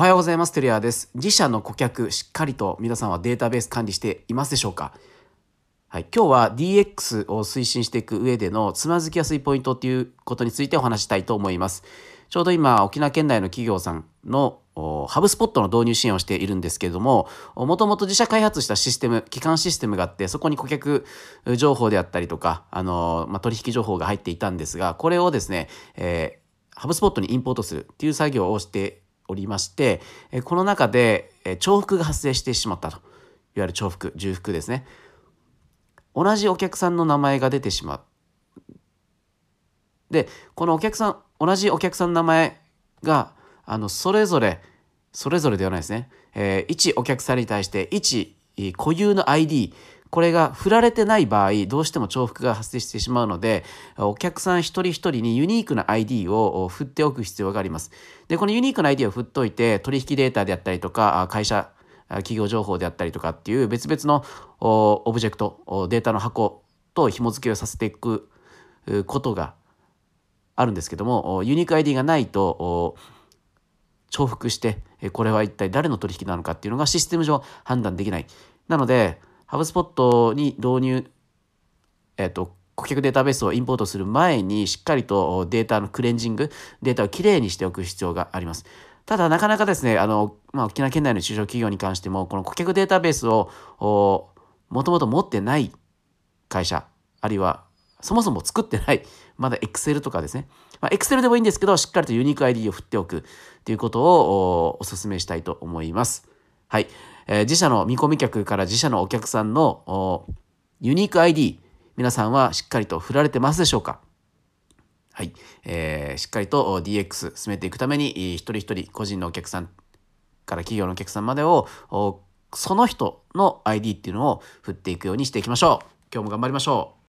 おはようございます。テリアです。自社の顧客、しっかりと皆さんはデータベース管理していますでしょうか？はい、今日は DX を推進していく上でのつまずきやすいポイントということについてお話したいと思います。ちょうど今、沖縄県内の企業さんのハブスポットの導入支援をしているんですけれども、もともと自社開発したシステム、基幹システムがあって、そこに顧客情報であったりとか、あの、まあ、取引情報が入っていたんですが、これをですね、えー、ハブスポットにインポートするっていう作業をしておりまして、この中で重複が発生してしまったと。いわゆる重複、重複ですね。同じお客さんの名前が出てしまう。で、このお客さん、同じお客さんの名前が、あの、それぞれ、それぞれではないですね。えー、1お客さんに対して1固有の ID、これが振られてない場合、どうしても重複が発生してしまうので、お客さん一人一人にユニークな ID を振っておく必要があります。で、このユニークな ID を振っといて、取引データであったりとか、会社、企業情報であったりとかっていう別々のオブジェクト、データの箱と紐付けをさせていくことがあるんですけども、ユニーク ID がないと、重複して、これは一体誰の取引なのかっていうのがシステム上判断できない。なので、ハブスポットに導入、えっ、と、顧客データベースをインポートする前にしっかりとデータのクレンジング、データをきれいにしておく必要があります。ただ、なかなかですね、あの、まあ、沖縄県内の中小企業に関しても、この顧客データベースを、もともと持ってない会社、あるいは、そもそも作ってない、まだ Excel とかですね。まあ、Excel でもいいんですけど、しっかりとユニーク ID を振っておくということをお勧めしたいと思います。はい。えー、自社の見込み客から自社のお客さんのユニーク ID、皆さんはしっかりと振られてますでしょうか？はい。えー、しっかりと DX 進めていくために、一人一人個人のお客さんから企業のお客さんまでを、その人の ID っていうのを振っていくようにしていきましょう。今日も頑張りましょう。